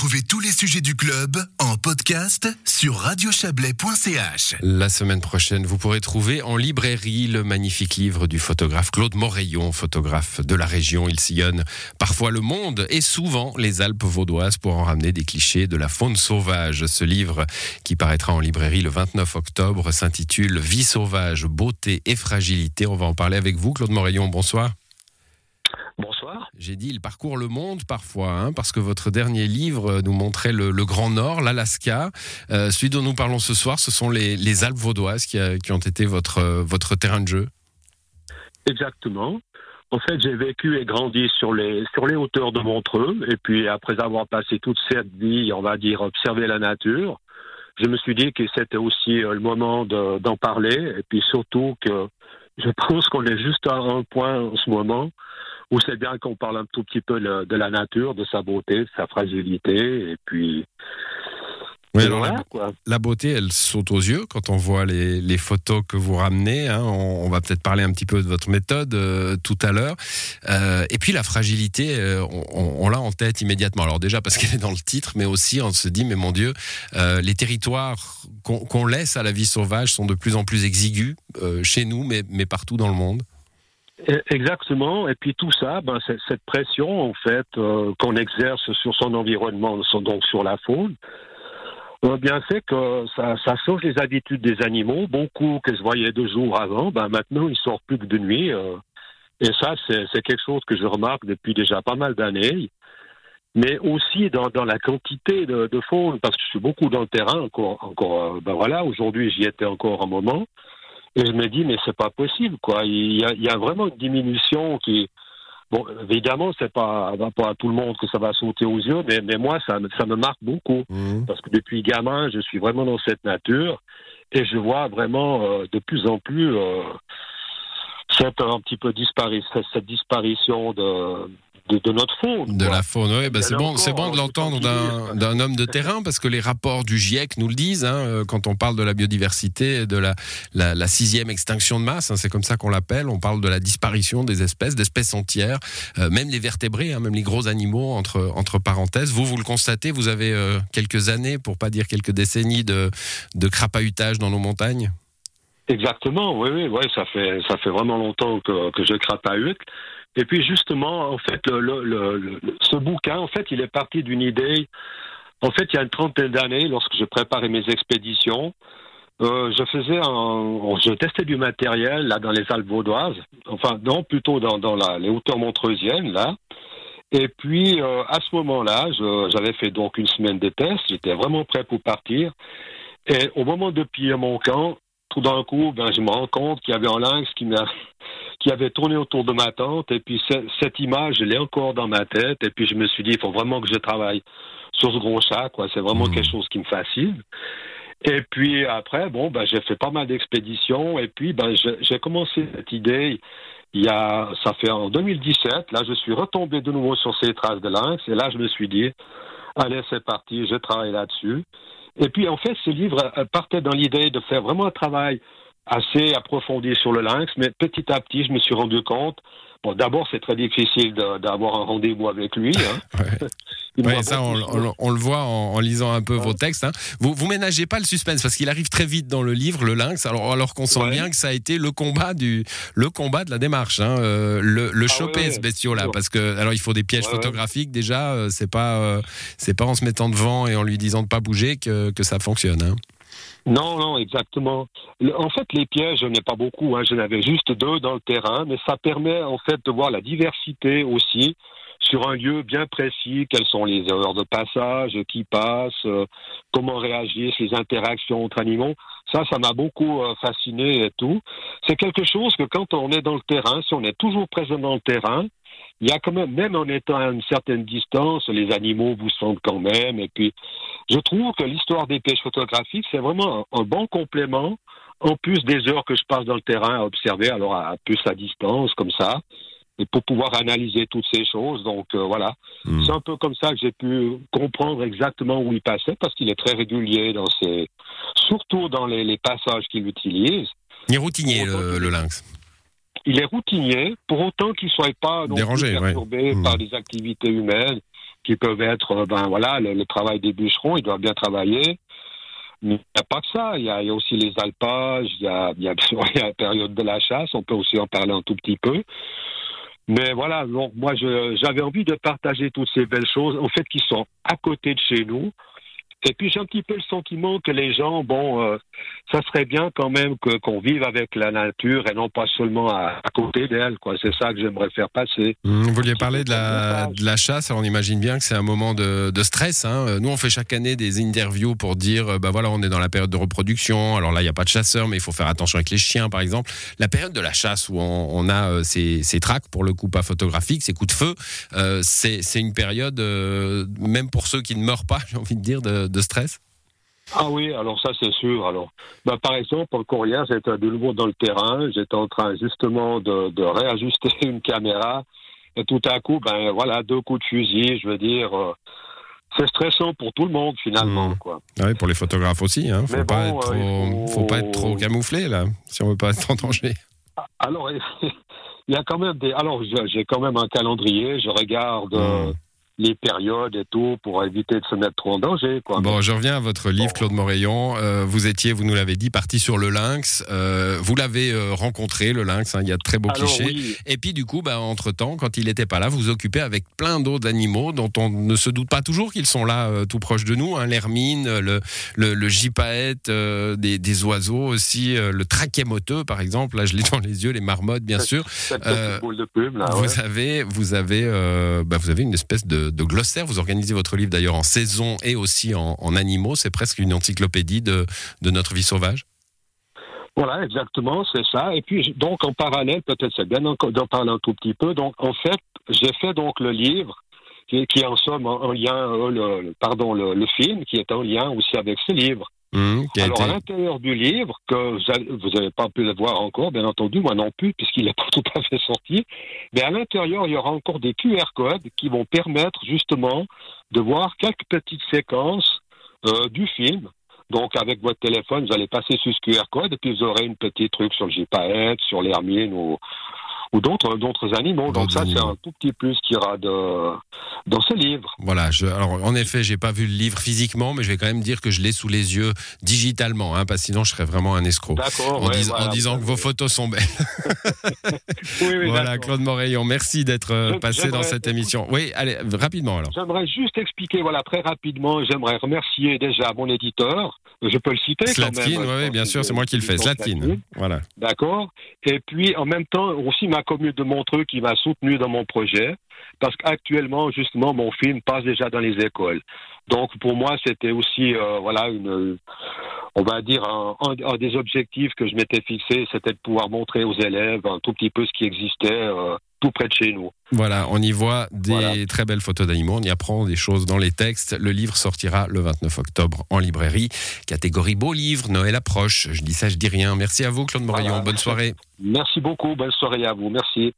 Retrouvez tous les sujets du club en podcast sur radiochablais.ch. La semaine prochaine, vous pourrez trouver en librairie le magnifique livre du photographe Claude Moreillon, photographe de la région. Il sillonne parfois le monde et souvent les Alpes vaudoises pour en ramener des clichés de la faune sauvage. Ce livre, qui paraîtra en librairie le 29 octobre, s'intitule Vie sauvage, beauté et fragilité. On va en parler avec vous, Claude Moreillon. Bonsoir. J'ai dit, il parcourt le monde parfois, hein, parce que votre dernier livre nous montrait le, Grand Nord, l'Alaska. Euh, celui dont nous parlons ce soir, ce sont les, Alpes vaudoises qui, ont été votre, votre terrain de jeu. Exactement. En fait, j'ai vécu et grandi sur les, sur les hauteurs de Montreux. Et puis, après avoir passé toute cette vie, on va dire, observer la nature, je me suis dit que c'était aussi euh, le moment d'en parler. Et puis surtout que je pense qu'on est juste à un point en ce moment où c'est bien qu'on parle un tout petit peu de la nature, de sa beauté, de sa fragilité, et puis. la, beauté, elle saute aux yeux quand on voit les, photos que vous ramenez. Hein. On, va peut-être parler un petit peu de votre méthode euh, tout à l'heure. Euh, et puis la fragilité, euh, on, l'a en tête immédiatement. Alors déjà parce qu'elle est dans le titre, mais aussi on se dit, mais mon Dieu, les territoires qu'on laisse à la vie sauvage sont de plus en plus exigus chez nous, mais, mais partout dans le monde. E, exactement. Et puis tout ça, ben, cette pression en fait euh, qu'on exerce sur son environnement, donc sur la faune, euh, bien fait que ça, change les habitudes des animaux. Beaucoup que je voyais deux jours avant, ben maintenant ils sortent plus que de nuit. Euh, et ça, c'est quelque chose que je remarque depuis déjà pas mal d'années. Mais aussi dans, la quantité de, faune, parce que je suis beaucoup dans le terrain encore. encore ben voilà, aujourd'hui j'y étais encore un moment. Et je me dis, mais c'est pas possible, quoi. Il y, a, il y a vraiment une diminution qui. Bon, évidemment, c'est pas, pas à tout le monde que ça va sauter aux yeux, mais, mais moi, ça, ça me marque beaucoup. Mmh. Parce que depuis gamin, je suis vraiment dans cette nature et je vois vraiment euh, de plus en plus euh, cette un petit peu disparition, cette disparition de, de, notre faune. De la faune, oui. Ben c'est bon, c'est bon de l'entendre d'un homme de terrain parce que les rapports du GIEC nous le disent hein, euh, quand on parle de la biodiversité, de la, la, sixième extinction de masse, hein, c'est comme ça qu'on l'appelle. On parle de la disparition des espèces, d'espèces entières, euh, même les vertébrés, hein, même les gros animaux entre entre parenthèses. Vous, vous le constatez. Vous avez euh, quelques années, pour pas dire quelques décennies de de crapahutage dans nos montagnes? Exactement, oui, oui, ouais, ça fait ça fait vraiment longtemps que, je crapahute. Et puis justement, en fait, le, ce bouquin, en fait, il est parti d'une idée. En fait, il y a une trentaine d'années, lorsque je préparais mes expéditions, euh, je faisais un, je testais du matériel là dans les Alpes vaudoises, enfin non, plutôt dans, dans la, les hauteurs montreusiennes là. Et puis euh, à ce moment-là, j'avais fait donc une semaine de tests, j'étais vraiment prêt pour partir. Et au moment de piller mon camp, tout d'un coup, ben, je me rends compte qu'il y avait un lynx qui m'a qui avait tourné autour de ma tente. Et puis cette image, elle est encore dans ma tête. Et puis je me suis dit, il faut vraiment que je travaille sur ce gros chat. Quoi. C'est vraiment mmh. quelque chose qui me fascine. Et puis après, bon, ben, j'ai fait pas mal d'expéditions. Et puis ben, j'ai commencé cette idée. Il y a, ça fait en 2017. Là, je suis retombé de nouveau sur ces traces de lynx. Et là, je me suis dit, allez, c'est parti, je travaille là-dessus. Et puis, en fait, ce livre partait dans l'idée de faire vraiment un travail assez approfondi sur le lynx, mais petit à petit, je me suis rendu compte. Bon, d'abord, c'est très difficile d'avoir un rendez-vous avec lui. Hein. ça, on, le voit en, lisant un peu vos textes. Hein. Vous, vous ménagez pas le suspense parce qu'il arrive très vite dans le livre, le lynx. Alors, alors qu'on sent bien que ça a été le combat du, le combat de la démarche, hein. euh, le, le ah choper ce bestiau-là, parce que alors il faut des pièges photographiques déjà. Euh, c'est pas, euh, c'est pas en se mettant devant et en lui disant de pas bouger que, que ça fonctionne. Hein. Non, non, exactement. En fait, les pièges, je n'ai pas beaucoup. Hein. J'en avais juste deux dans le terrain, mais ça permet en fait de voir la diversité aussi sur un lieu bien précis. Quelles sont les heures de passage, qui passent, euh, comment réagissent les interactions entre animaux. Ça, ça m'a beaucoup euh, fasciné et tout. C'est quelque chose que quand on est dans le terrain, si on est toujours présent dans le terrain, il y a quand même, même en étant à une certaine distance, les animaux vous sentent quand même. Et puis, je trouve que l'histoire des pêches photographiques, c'est vraiment un, bon complément, en plus des heures que je passe dans le terrain à observer, alors à, plus à distance, comme ça, et pour pouvoir analyser toutes ces choses. Donc euh, voilà, hmm. c'est un peu comme ça que j'ai pu comprendre exactement où il passait, parce qu'il est très régulier dans ses, surtout dans les, passages qu'il utilise. Il est routinier, le lynx il est routinier, pour autant qu'il ne soit pas dérangé, perturbé hmm. par des activités humaines, qui peuvent être, ben voilà, le, travail des bûcherons, ils doivent bien travailler. Mais il n'y a pas que ça. Il y a, aussi les alpages, il y a, il y a, il y a la période de la chasse, on peut aussi en parler un tout petit peu. Mais voilà, donc moi j'avais envie de partager toutes ces belles choses, en fait, qui sont à côté de chez nous, et puis j'ai un petit peu le sentiment que les gens, bon, euh, ça serait bien quand même que qu'on vive avec la nature et non pas seulement à, côté d'elle, quoi. C'est ça que j'aimerais faire passer. Mmh, vous vouliez parler de la, de la chasse, alors on imagine bien que c'est un moment de, de stress. Hein. Nous, on fait chaque année des interviews pour dire, bah voilà, on est dans la période de reproduction. Alors là, il n'y a pas de chasseurs, mais il faut faire attention avec les chiens, par exemple. La période de la chasse où on, on a euh, ces, ces tracks, pour le coup pas photographiques, ces coups de feu, euh, c'est une période, même pour ceux qui ne meurent pas, j'ai envie de dire, de, de stress ah oui, alors ça c'est sûr. Alors, bah, par exemple, encore hier, j'étais de nouveau dans le terrain, j'étais en train justement de, de, réajuster une caméra, et tout à coup, ben voilà, deux coups de fusil, je veux dire, euh, c'est stressant pour tout le monde finalement, mmh. quoi. Ah oui, pour les photographes aussi, hein. Faut pas être trop, faut... pas être trop camouflé là, si on veut pas être en danger. Alors, il y a quand même des. Alors, j'ai quand même un calendrier, je regarde. Mmh les périodes et tout pour éviter de se mettre trop en danger. Quoi. Bon, je reviens à votre livre, Claude Morayon. Euh, vous étiez, vous nous l'avez dit, parti sur le lynx. Euh, vous l'avez euh, rencontré, le lynx. Hein, il y a de très beaux clichés. Et puis, du coup, bah, entre-temps, quand il n'était pas là, vous vous occupez avec plein d'autres animaux dont on ne se doute pas toujours qu'ils sont là, tout proche de nous. Hein, L'hermine, le, le, le gypaète, des, des, oiseaux aussi, le traquet-moteux, par exemple. Là, je l'ai dans les yeux, les marmottes, bien sûr. de plume, là, vous avez, vous avez, bah, vous avez une espèce de de, glossaire. Vous organisez votre livre d'ailleurs en saison et aussi en, animaux. C'est presque une encyclopédie de, notre vie sauvage. Voilà, exactement, c'est ça. Et puis, donc, en parallèle, peut-être c'est bien d'en parler un tout petit peu. Donc, en fait, j'ai fait donc le livre qui, est en somme en, lien, euh, pardon, le, film qui est en lien aussi avec ce livre. Mmh, Alors, à l'intérieur du livre, que vous n'avez pas pu le voir encore, bien entendu, moi non plus, puisqu'il n'est pas tout à fait sorti, mais à l'intérieur, il y aura encore des QR codes qui vont permettre justement de voir quelques petites séquences euh, du film. Donc, avec votre téléphone, vous allez passer sur ce QR code et puis vous aurez une petite truc sur le GPAET, sur l'Hermine ou, ou d'autres d'autres animaux. Donc ça, c'est un tout petit plus qui ira de, dans ce livre. Voilà. Je, alors en effet, j'ai pas vu le livre physiquement, mais je vais quand même dire que je l'ai sous les yeux digitalement, hein, parce que sinon je serais vraiment un escroc. En, en disant que vos photos sont belles. oui, oui, voilà, Claude Moreillon, merci d'être euh, passé dans cette émission. Oui, allez, rapidement alors. J'aimerais juste expliquer, voilà, très rapidement, j'aimerais remercier déjà mon éditeur. Je peux le citer Slatkin. Oui, bien sûr, c'est moi qui le fais. Slatkin. Voilà. D'accord. Et puis, en même temps, aussi ma commune de Montreux qui m'a soutenu dans mon projet, parce qu'actuellement, justement, mon film passe déjà dans les écoles. Donc, pour moi, c'était aussi, euh, voilà, une, on va dire, un, des objectifs que je m'étais fixé, c'était de pouvoir montrer aux élèves un tout petit peu ce qui existait euh, tout près de chez nous. Voilà, on y voit des très belles photos d'animaux, on y apprend des choses dans les textes. Le livre sortira le 29 octobre en librairie. Catégorie beau livre, Noël approche. Je dis ça, je dis rien. Merci à vous, Claude Moraillon. Bonne soirée. Merci beaucoup. Bonne soirée à vous. Merci.